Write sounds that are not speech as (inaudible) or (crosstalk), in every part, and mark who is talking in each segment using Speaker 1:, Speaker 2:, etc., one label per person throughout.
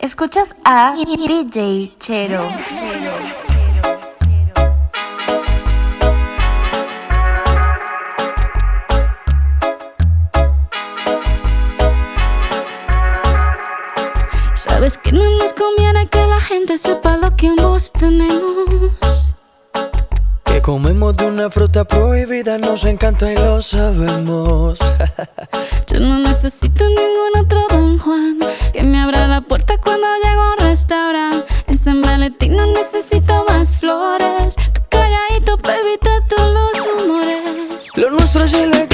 Speaker 1: Escuchas a DJ Chero.
Speaker 2: Sabes que no nos conviene que la gente sepa lo que ambos tenemos.
Speaker 3: Comemos de una fruta prohibida, nos encanta y lo sabemos. (laughs)
Speaker 2: Yo no necesito ningún otro Don Juan que me abra la puerta cuando llego a un restaurante. En San Valentín no necesito más flores. Tu calladito, baby, todos los rumores.
Speaker 3: Lo nuestro es ilegal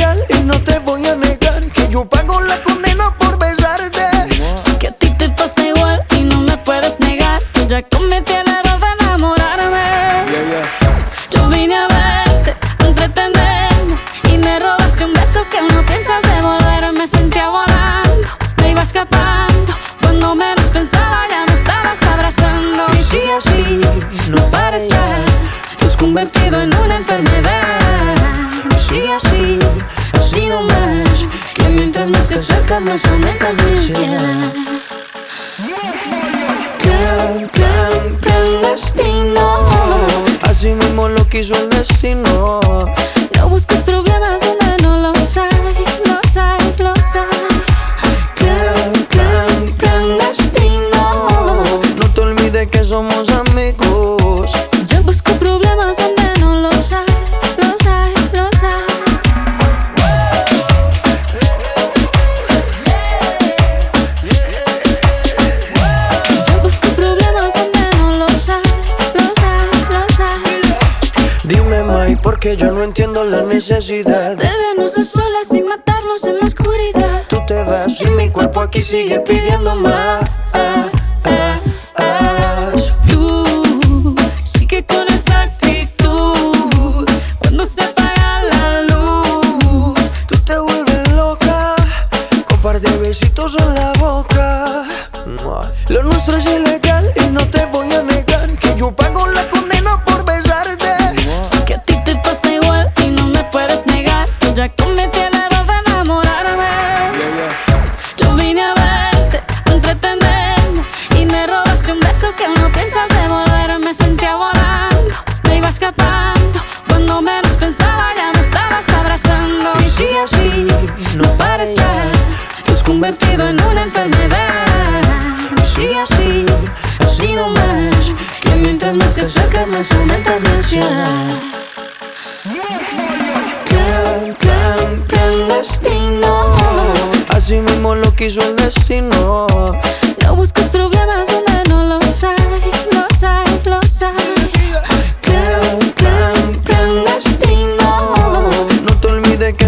Speaker 3: no entiendo la necesidad.
Speaker 2: De vernos a solas y matarnos en la oscuridad.
Speaker 3: Tú te vas y mi cuerpo aquí sigue pidiendo más.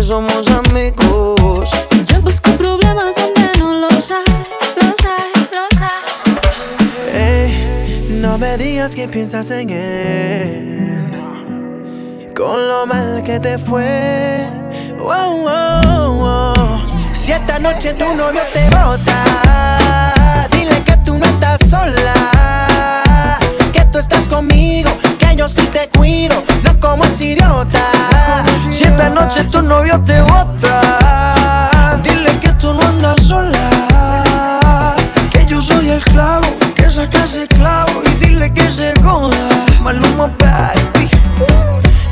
Speaker 3: Somos amigos.
Speaker 2: Yo busco problemas donde no los hay, los hay, los hay.
Speaker 3: No me digas que piensas en él. Con lo mal que te fue. Si esta noche tu novio te bota, dile que tú no estás sola. Que tú estás conmigo, que yo sí te cuido, como ese idiota. Si esta noche tu novio te bota, dile que tú no andas sola. Que yo soy el clavo, que saca ese clavo y dile que se joda. Maluma, baby.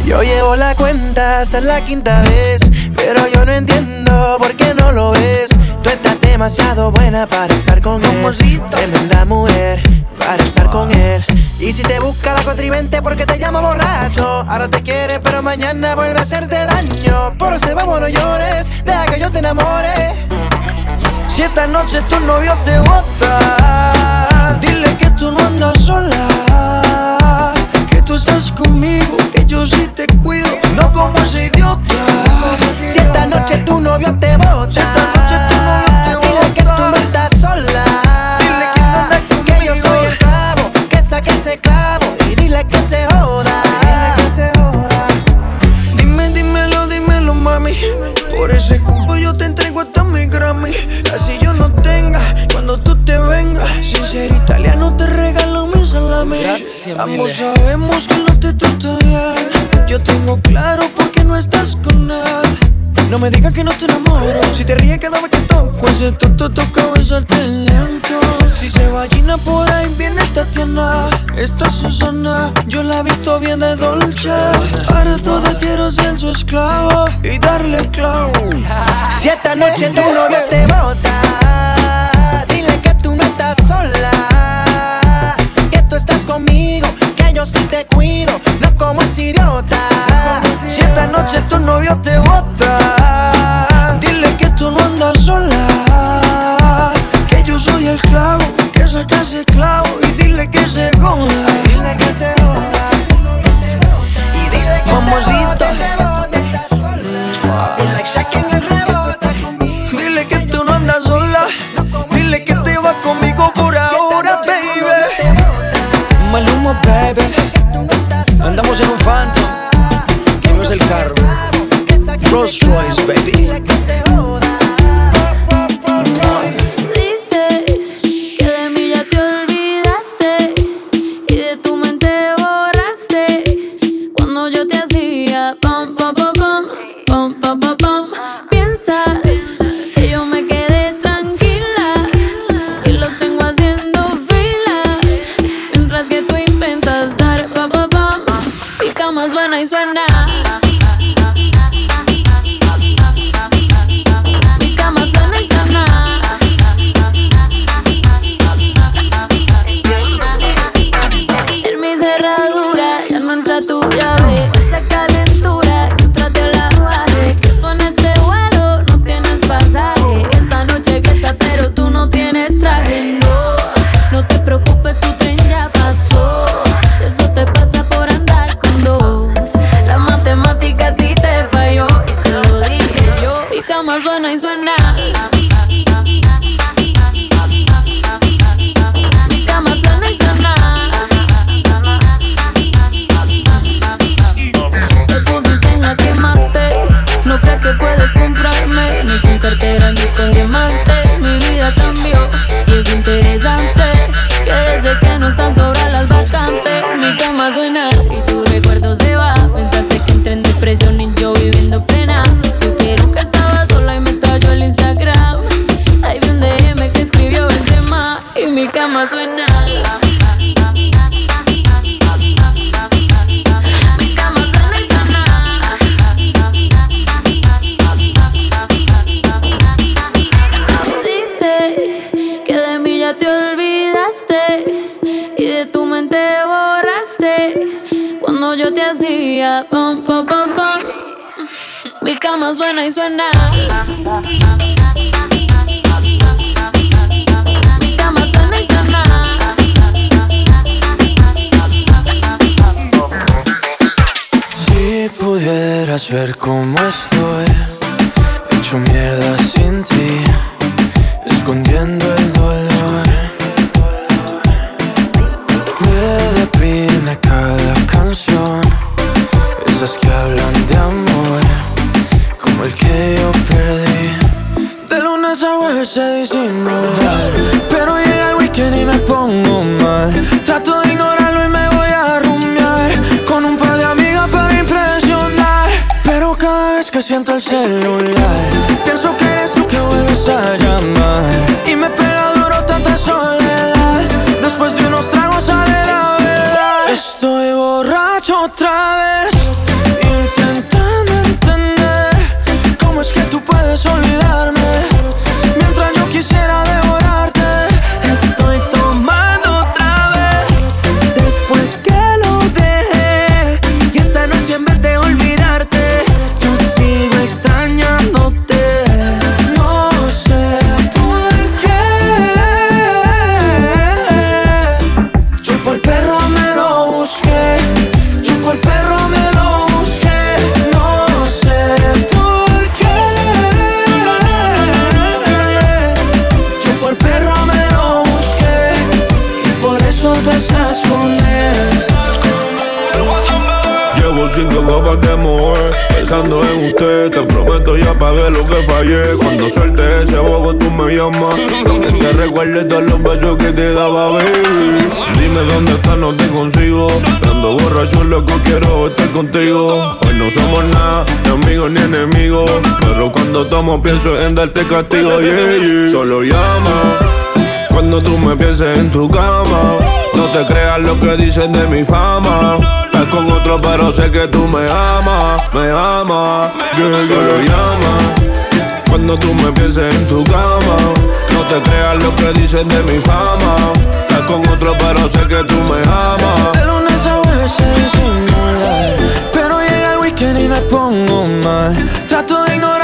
Speaker 3: Yo llevo la cuenta hasta la quinta vez, pero yo no entiendo por qué no lo ves. Tú estás demasiado buena para estar con él. Tremenda mujer para estar con él. Y si te busca la contrivente porque te llama borracho, ahora te quiere, pero mañana vuelve a hacerte daño. Por eso vamos, no llores, deja que yo te enamore. Si esta noche tu novio te bota, dile que tú no andas sola. Que tú estás conmigo, que yo sí te cuido, no como ese idiota. Si esta noche tu novio te bota, dile que tú no estás dile que se joda. Dime, dímelo, dímelo, mami. Por ese cupo yo te entrego hasta mi Grammy. Así yo no tenga cuando tú te vengas. Sin ser italiano te regalo mi salami. Ambos sabemos que no te trato bien. Yo tengo claro por qué no estás con él. No me digas que no te enamoro. Si te ríes cada vez que toco ese toto toca besarte lento. Si se va por ahí, viene Tatiana. Esta Susana, yo la he visto bien de Dolce. Para toda quiero ser su esclavo y darle clavo. Si esta noche tu novio te bota, dile que tú no estás sola. Que tú estás conmigo, que yo sí te cuido, no como ese idiota. Noche tu novio te bota, dile que tú no andas sola. Que yo soy el clavo, que saca ese clavo y dile que se joda. Dile que se joda. Y dile que Mamacita. Dile el carro. Rolls Royce, baby.
Speaker 4: Dices que de mí ya te olvidaste y de tu mente borraste cuando yo te hacía pam, pam, pam, pam, pam, pam, pam. Piensas que yo me quedé tranquila y los tengo haciendo fila mientras que tú intentas dar pam, pam, pam. Y cama suena y suena. Yo te hacía pam pam pam pam. Mi cama suena y suena. Mi cama suena y suena.
Speaker 3: Si pudieras ver cómo estoy, hecho mierda sin ti, escondiendo el dolor.
Speaker 5: hacerlo cinco copas de mujer Pensando en usted Te prometo ya pagué lo que fallé. Cuando suelte ese bobo tú me llamas. Donde te recuerdes todos los besos que te daba, baby. Dime dónde estás, no te consigo. Ando borracho, loco, quiero estar contigo. Hoy no somos nada, ni amigos ni enemigos. Pero cuando tomo pienso en darte castigo, yeah. Solo llama
Speaker 6: Cuando tú me pienses en tu cama, no te creas lo que dicen de mi fama. Estás con otro, pero sé que tú me amas, me amas. Solo llama. Cuando tú me pienses en tu cama, no te creas lo que dicen de mi fama. Estás con otro, pero sé que tú me amas.
Speaker 7: De lunes a veces simular, pero llega el weekend y me pongo mal. Trato de ignorarlo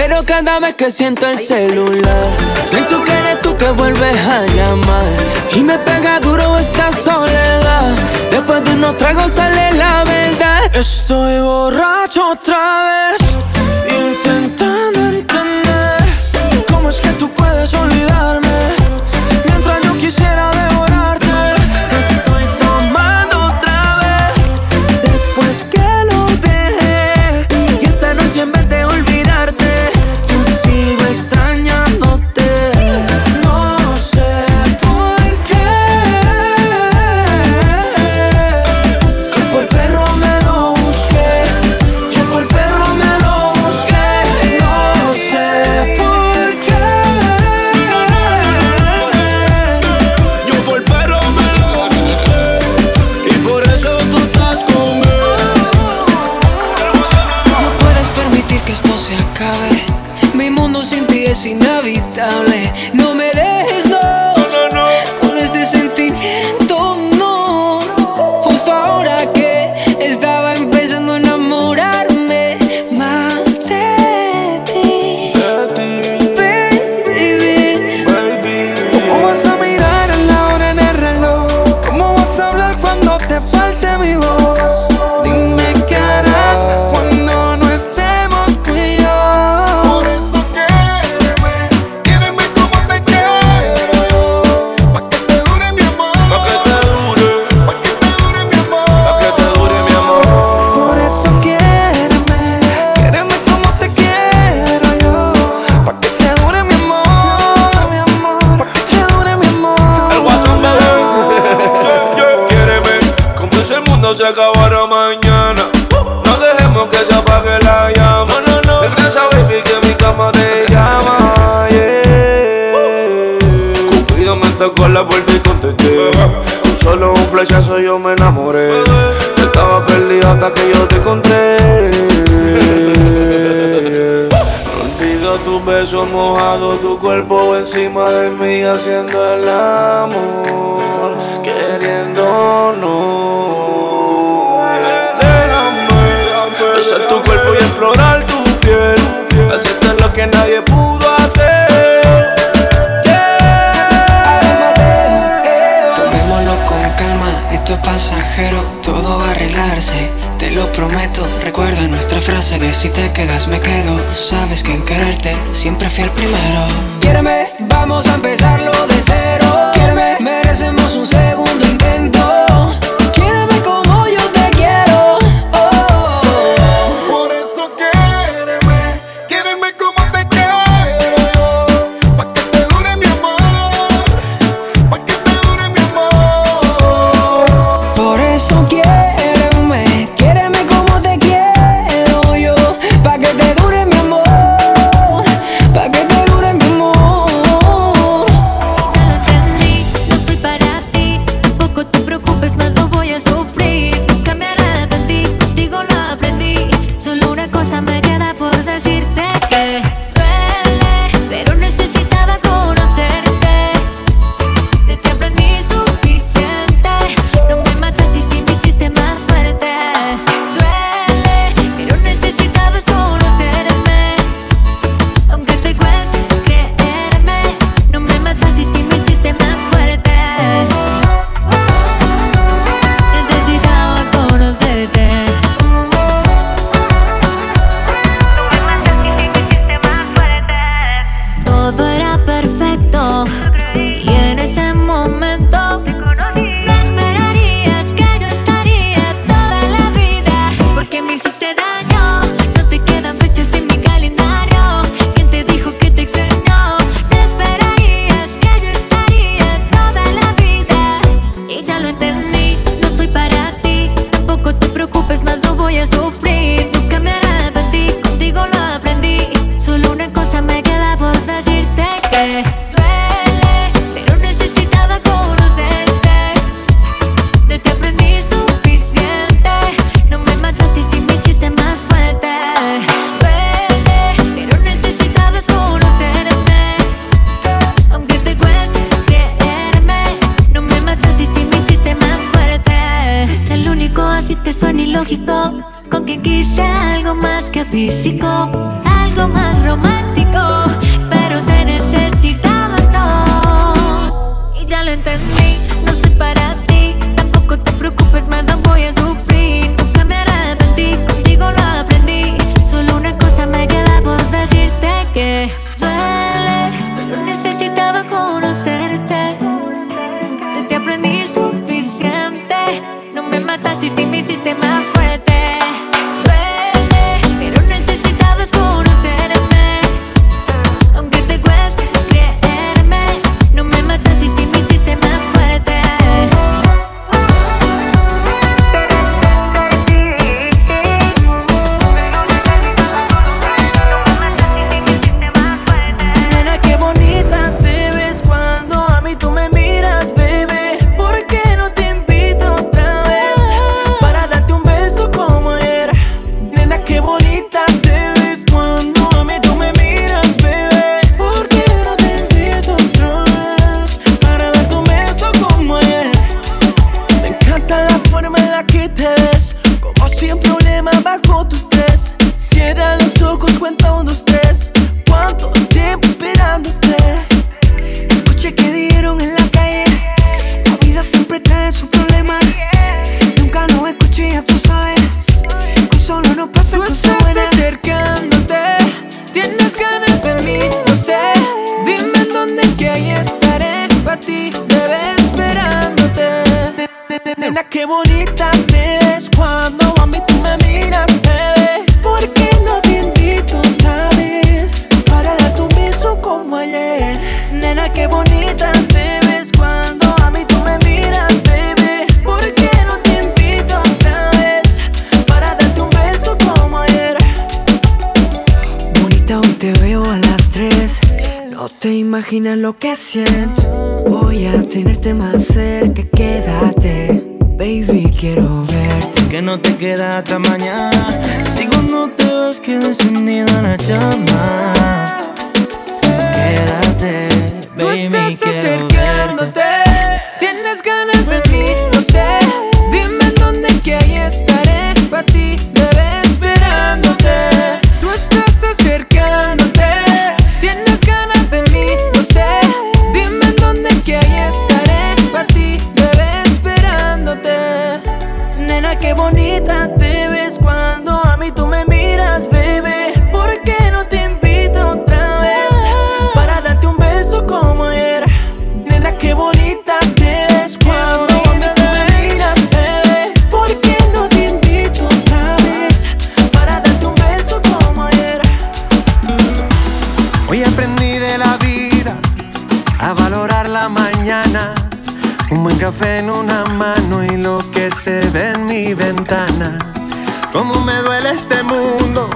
Speaker 7: Pero cada vez que siento el celular, pienso que eres tú que vuelves a llamar. Y me pega duro esta soledad. Después de unos tragos sale la verdad. Estoy borracho otra vez, intentando entender cómo es que tú puedes olvidarme. Mientras yo quisiera Me
Speaker 6: tocó la puerta y contesté. Con solo un flechazo yo me enamoré. Estaba perdido hasta que yo te encontré. Contigo tus besos mojados, tu cuerpo encima de mí haciendo el amor, queriéndonos. Déjame besar tu cuerpo y explorar tu piel, hacerte lo que nadie
Speaker 7: pasajero, todo va a arreglarse, te lo prometo. Recuerda nuestra frase de si te quedas me quedo, sabes que en quererte siempre fui el primero. Quiéreme, vamos a empezarlo
Speaker 8: Imagina lo
Speaker 9: que
Speaker 10: siento. Voy a tenerte más cerca, quédate. Baby, quiero verte.
Speaker 11: Que no te queda hasta mañana. Sigo no te vas, queda encendida la llama. Quédate, baby.
Speaker 10: Tú estás
Speaker 11: quiero
Speaker 10: acercándote.
Speaker 11: Verte.
Speaker 10: Tienes ganas de mí, no sé. Dime en dónde que ahí estaré. Para ti, bebé, esperándote. Tú estás en
Speaker 11: una mano y lo que se ve en mi ventana. Cómo me duele este mundo,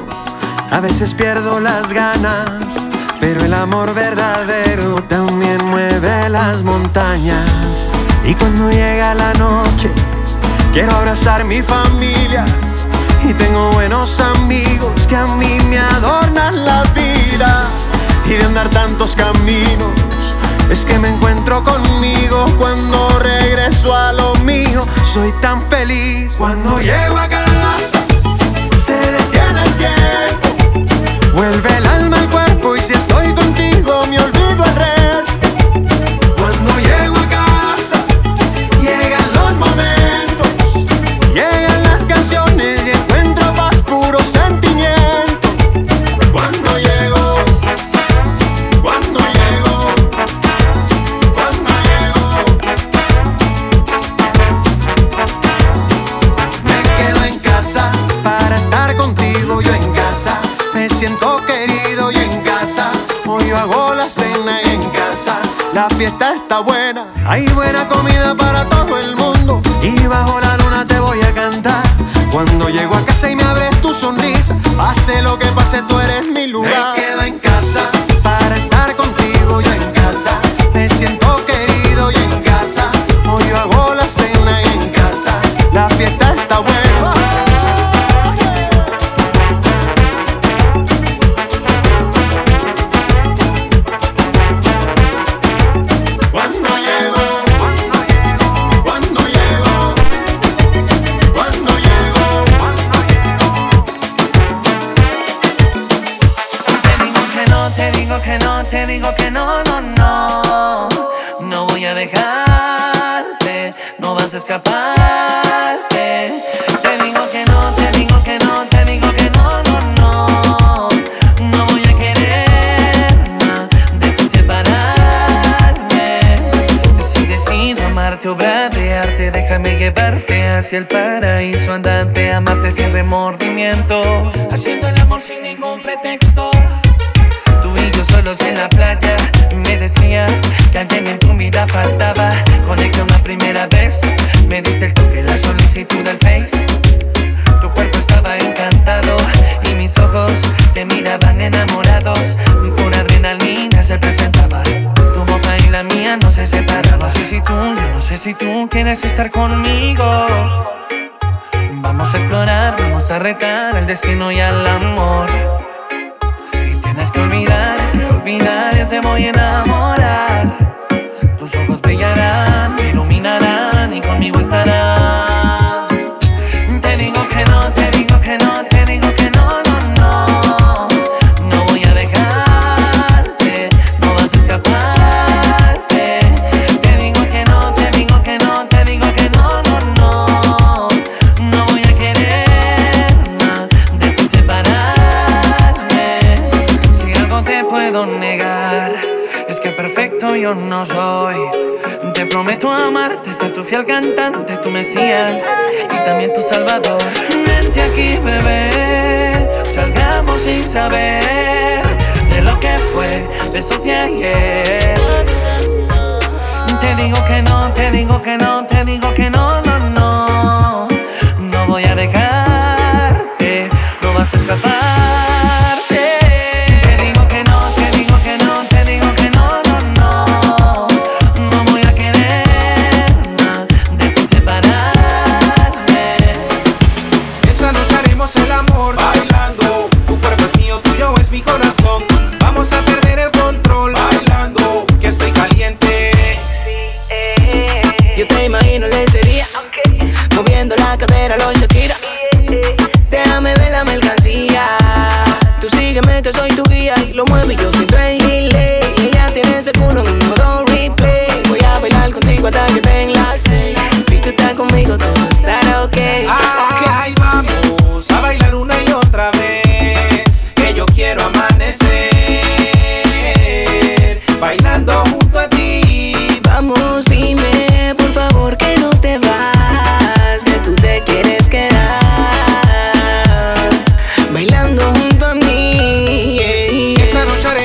Speaker 11: a veces pierdo las ganas, pero el amor verdadero también mueve las montañas. Y cuando llega la noche, quiero abrazar mi familia y tengo buenos amigos que a mí me adornan la vida y de andar tantos caminos es que me encuentro conmigo cuando regreso a lo mío. Soy tan feliz cuando llego a casa. Se detiene el tiempo. Vuelve la fiesta.
Speaker 12: Escaparte. Te digo que no, te digo que no, te digo que no, no, no. No voy a querer más de ti separarme. Si decido amarte, obrar de arte, déjame llevarte hacia el paraíso andante, amarte sin remordimiento, haciendo el amor sin ningún pretexto. Solos en la playa. Me decías que alguien en tu vida faltaba Conexión a primera vez. Me diste el toque, la solicitud del face. Tu cuerpo estaba encantado Y mis ojos te miraban enamorados. Pura adrenalina se presentaba. Tu boca y la mía no se separaban. No sé si tú, no sé si tú quieres estar conmigo. Vamos a explorar, vamos a retar al destino y al amor que olvidar, que olvidar, yo te voy a enamorar. Tus ojos brillarán, me iluminarán y conmigo estarán. Yo no soy. Te prometo amarte, ser tu fiel cantante, tu mesías y también tu salvador. Vente aquí, bebé, salgamos sin saber de lo que fue besos de ayer. Te digo que no, te digo que no, te digo que no, no, no. No voy a dejarte, no vas a escaparte.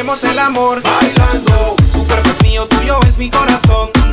Speaker 13: El amor bailando. Tu cuerpo es mío, tuyo es mi corazón.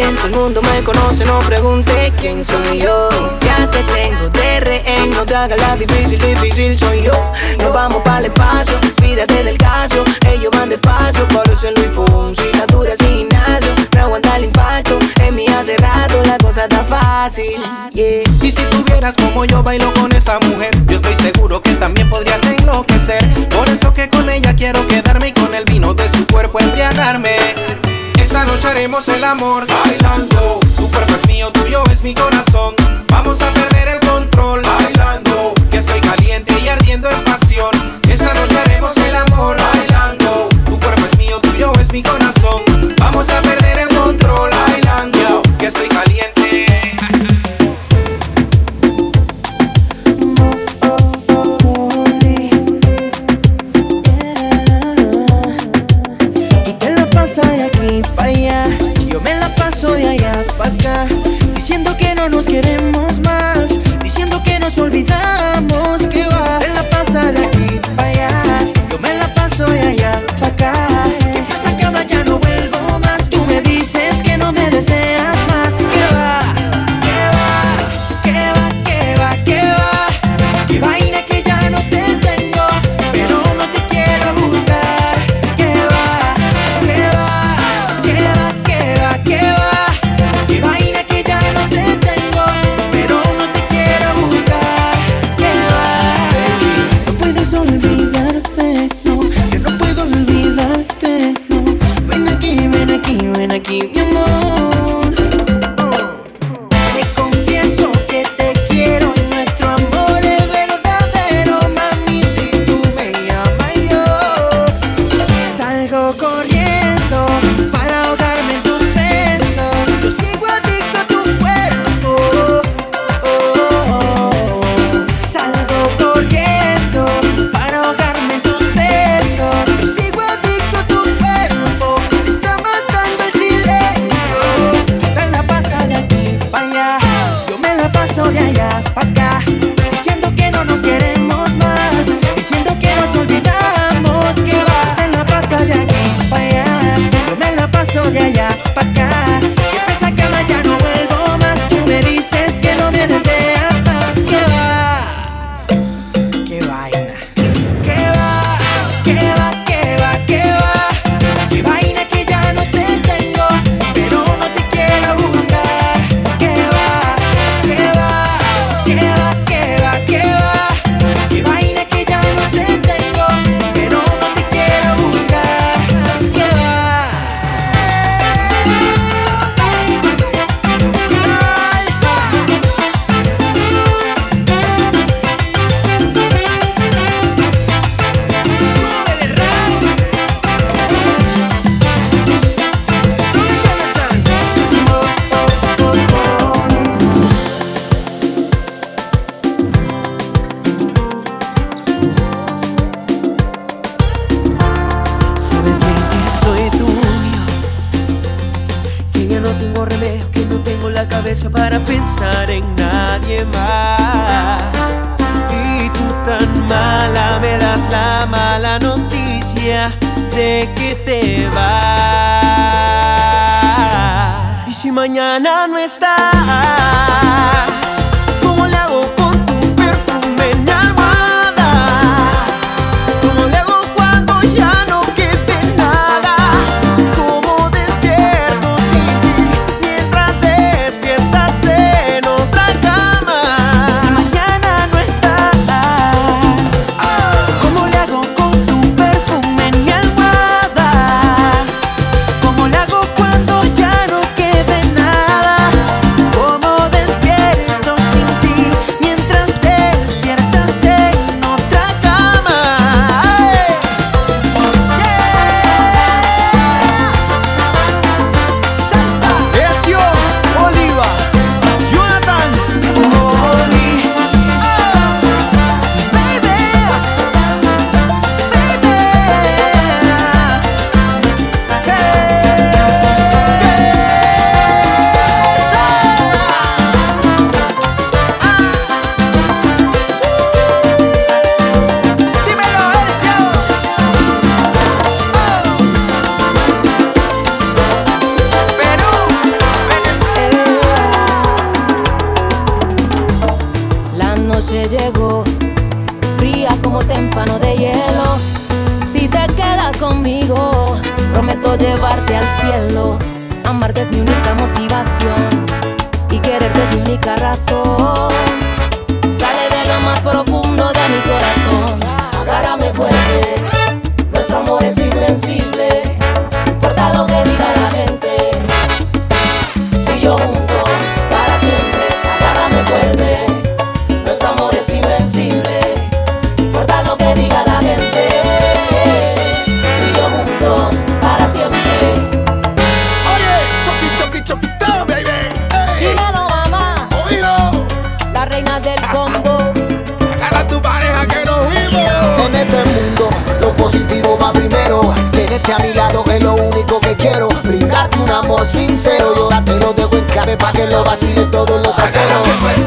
Speaker 14: Todo
Speaker 13: el
Speaker 14: mundo me conoce, no pregunte quién soy yo. Ya te tengo de rehén, no te hagas la difícil, difícil soy yo. Nos vamos para el espacio, pídate del caso, ellos van despacio, eso Luis Fonsi, la dura sin gimnasio, me aguanta el impacto, en mí hace rato la cosa está fácil.
Speaker 13: Y si tuvieras como yo bailo con esa mujer, yo estoy seguro que también podrías enloquecer. Por eso que con ella quiero quedarme y con el vino de su cuerpo embriagarme. Esta noche haremos el amor bailando. Tu cuerpo es mío, tuyo es mi corazón. Vamos a perder el control bailando. Que estoy caliente y ardiendo en pasión. Esta noche haremos el amor bailando. Tu cuerpo es mío, tuyo es mi corazón. Vamos a perder el
Speaker 15: sincero. Yo te lo dejo en clave para que lo vacile todos los aceros.
Speaker 16: Pues.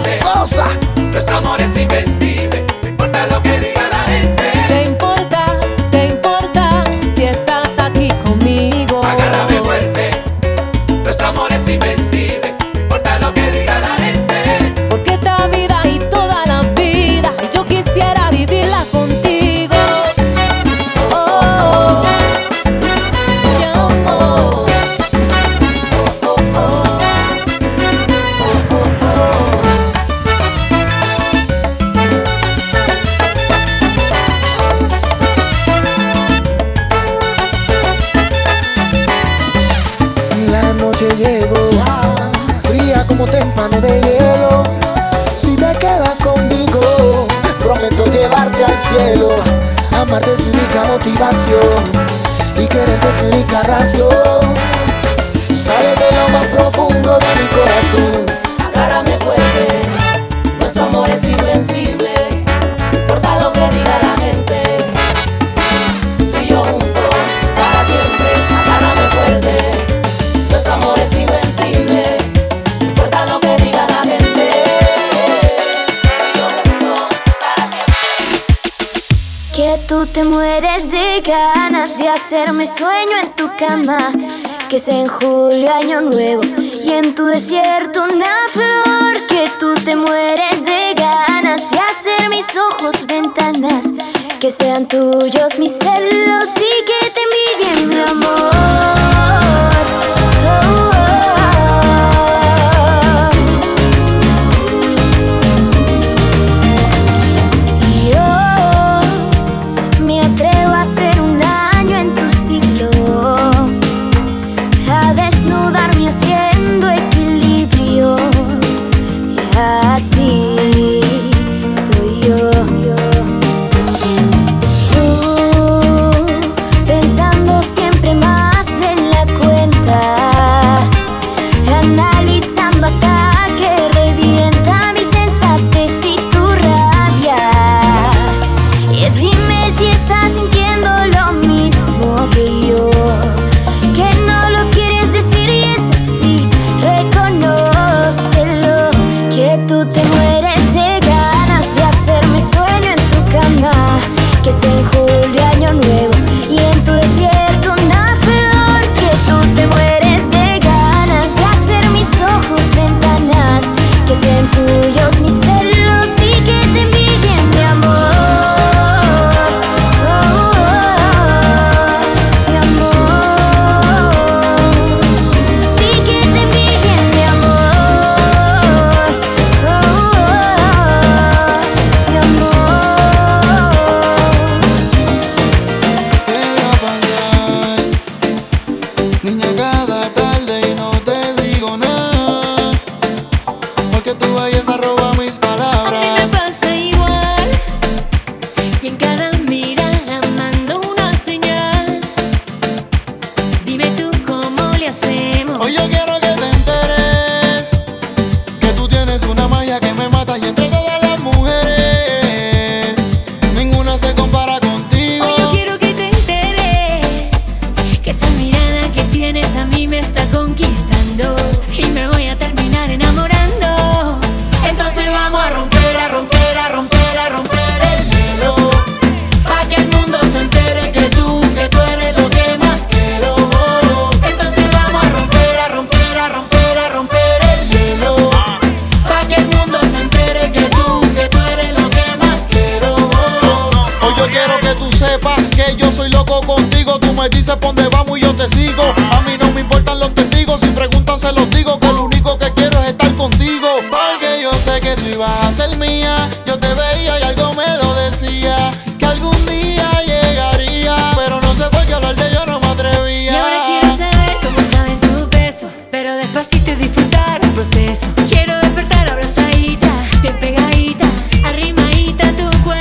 Speaker 16: que
Speaker 17: sea en julio año nuevo y en tu desierto una flor que tú te mueres de ganas y hacer mis ojos ventanas que sean tuyos mis celos y que te envidien mi amor.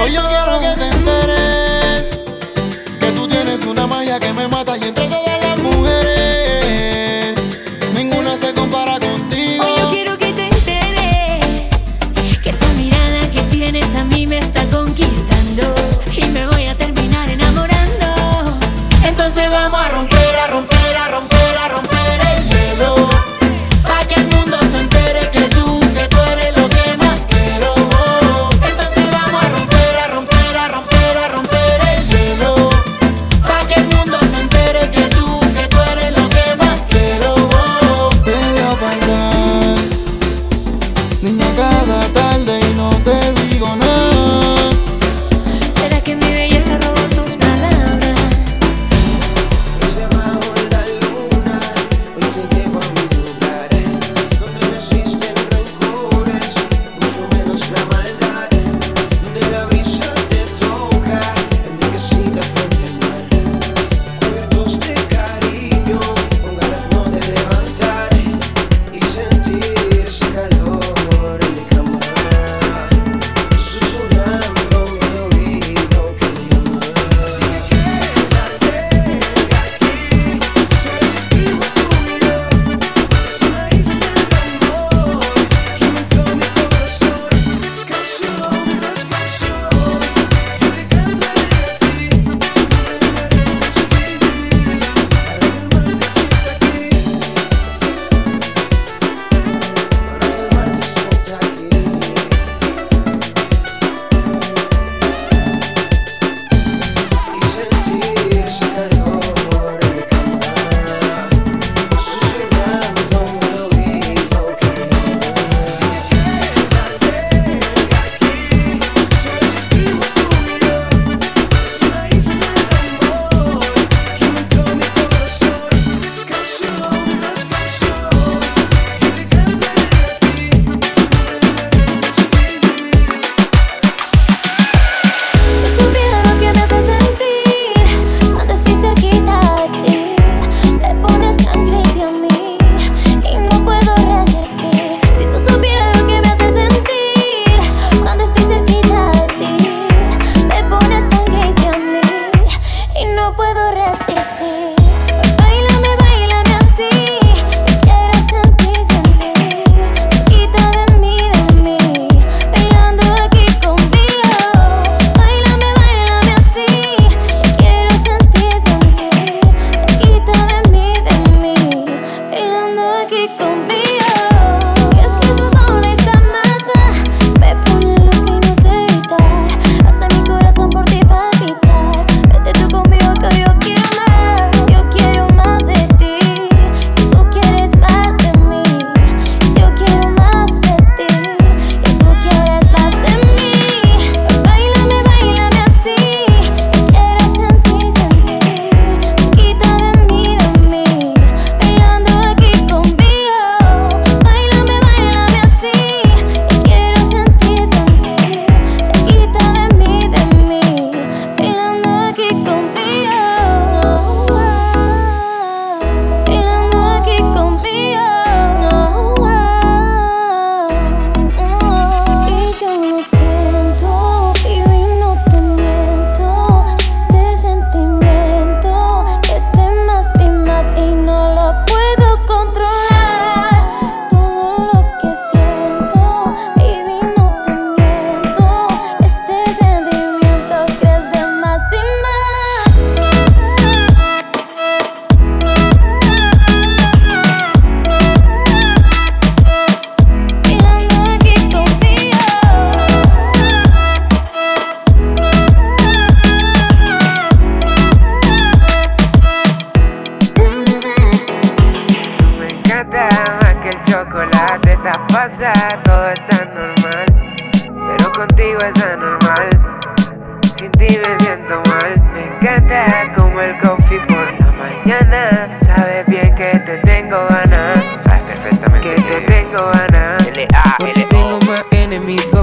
Speaker 18: Hoy yo quiero que te enteres que tú tienes una magia que me mata y entre
Speaker 19: todos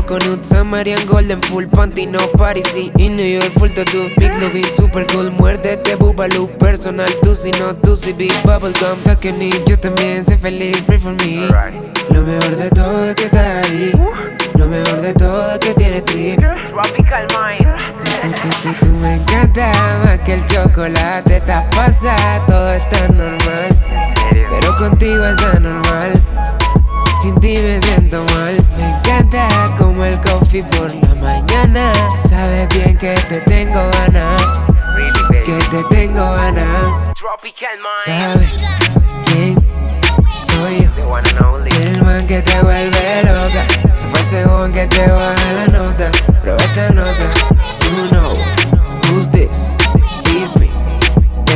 Speaker 19: enemies, coconut, Samarian Golden, full panty, no party, y New York, full tattoo, big lobby, super cool, muérdete, bubaloo, personal, tú si no, tú si big bubblegum, ni yo también sé feliz, pray for me. Lo mejor de todo es que estás ahí, lo mejor de todo es que tienes trip.
Speaker 20: Tropical mind.
Speaker 19: Tú, me encanta más que el chocolate, estás pasada, todo está normal, pero contigo es anormal. Sin ti me siento mal. Me encanta como el coffee por la mañana. Sabes bien que te tengo ganas. Que te tengo ganas. Sabes quién soy yo. El man que te vuelve loca. Se fue según que te baja la nota. Pero esta nota, you know who's this? It's me.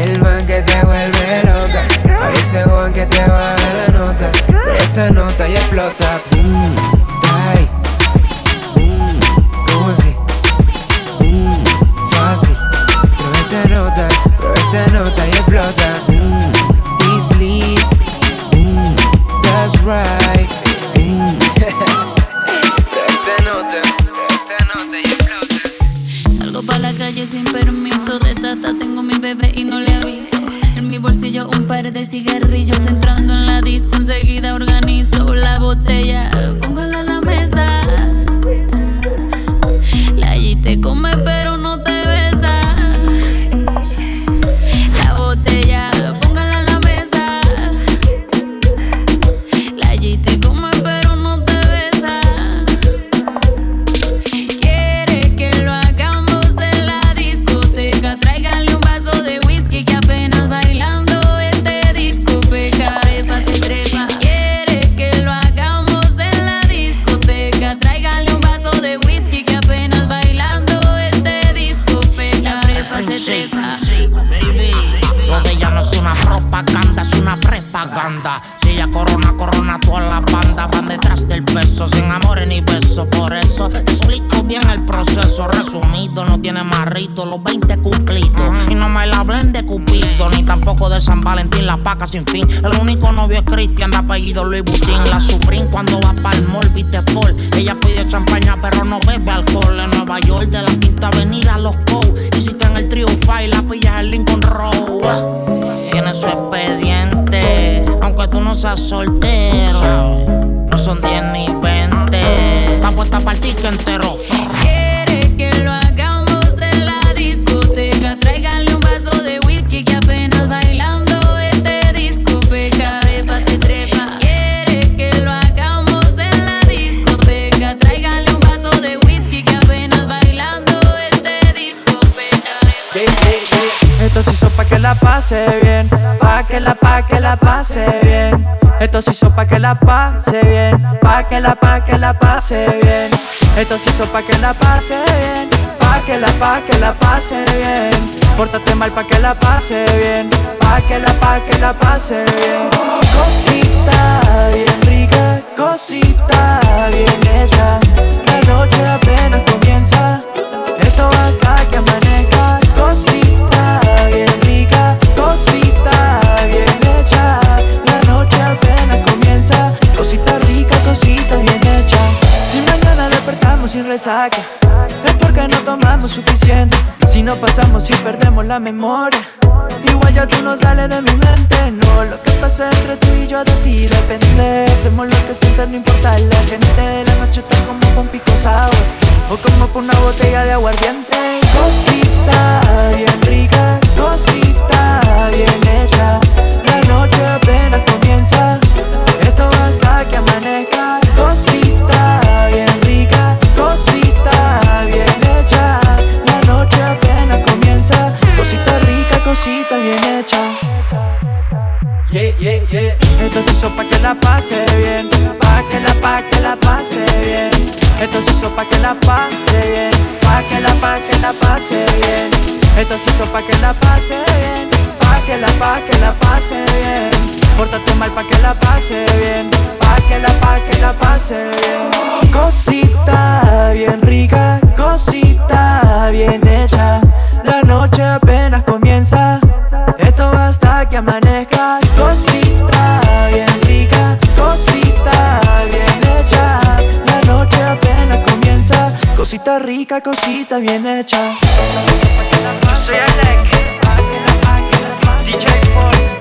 Speaker 19: El man que te vuelve loca. Parece Juan que te baja la nota. Esta nota ya explota. Boom, die. Boom, ¿cómo así? Boom, fácil. Pero esta nota, pero esta nota ya explota. Boom, lit. Boom, that's right. Boom. pero esta nota, pero esta nota ya explota.
Speaker 4: Salgo pa' la calle sin permiso, desata, tengo mi bebé y no le aviso. En mi bolsillo un par de cigarrillos,
Speaker 21: sin fin. El único novio es Cristian, de apellido Luis.
Speaker 4: Que la
Speaker 12: pase bien, pa' que la, pa' que la pase bien. Esto se hizo pa' que la pase bien, pa' que la, pa' que la pase bien. Esto se hizo pa' que la pase bien, pa' que la, pa' que la pase bien. Pórtate mal pa' que la pase bien, pa' que la, pa' que la pase bien. Cosita bien rica, cosita bien hecha. La noche apenas comienza, esto hasta que amanezca. Resaca, es porque no tomamos suficiente. Si no pasamos y perdemos la memoria. Igual ya tú no sales de mi mente, no Lo que pasa entre tú y yo de ti depende. Hacemos lo que sientes, no importa la gente La noche está como con pico sour. O como con una botella de aguardiente. Cosita bien rica, cosita bien hecha. La noche apenas comienza. Esto hasta que amanezca yeah. Esto se hizo pa' que la pase bien, pa' que la, pa' que la pase bien. Esto se hizo pa' que la pase bien, pa' que la, pa' que la pase bien. Esto se hizo pa' que la pase bien, pa' que la, pa' que la pase bien. Pórtate mal pa' que la pase bien, pa' que la, pa' que la pase bien. Cosita bien rica, cosita bien hecha. La noche apenas comienza, que amanezca Cosita bien rica, cosita bien hecha. La noche apenas comienza Cosita rica, cosita bien hecha. Yo soy Alec. DJ Paul.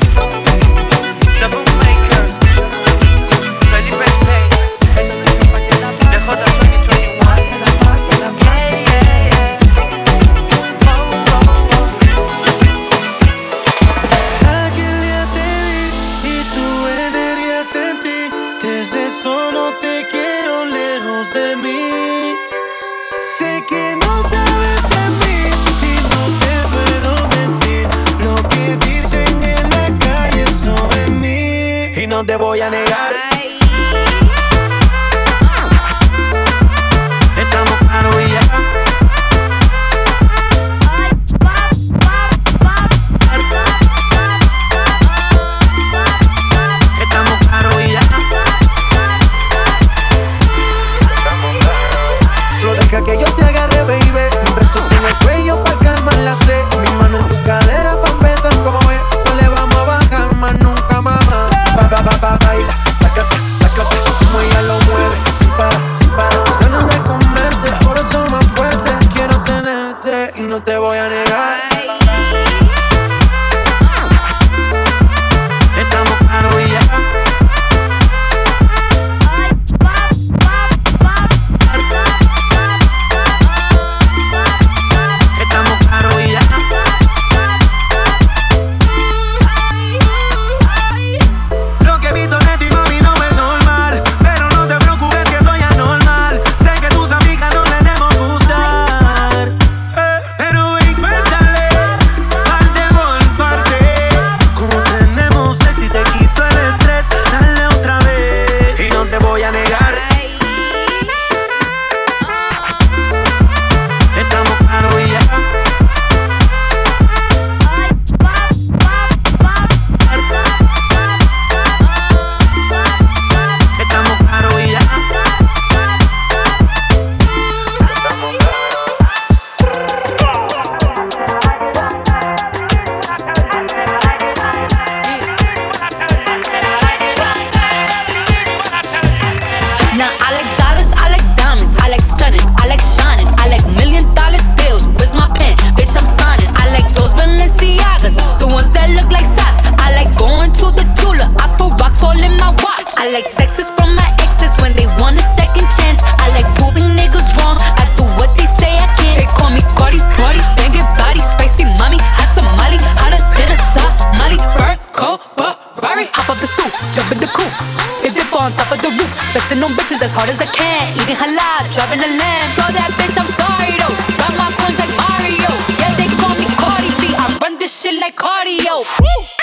Speaker 22: hard as I can. Eating halal, driving a lamb. Saw that bitch, I'm sorry though. Got my coins like Mario. Yeah, they call me Cardi B. I run this shit like cardio. Woo!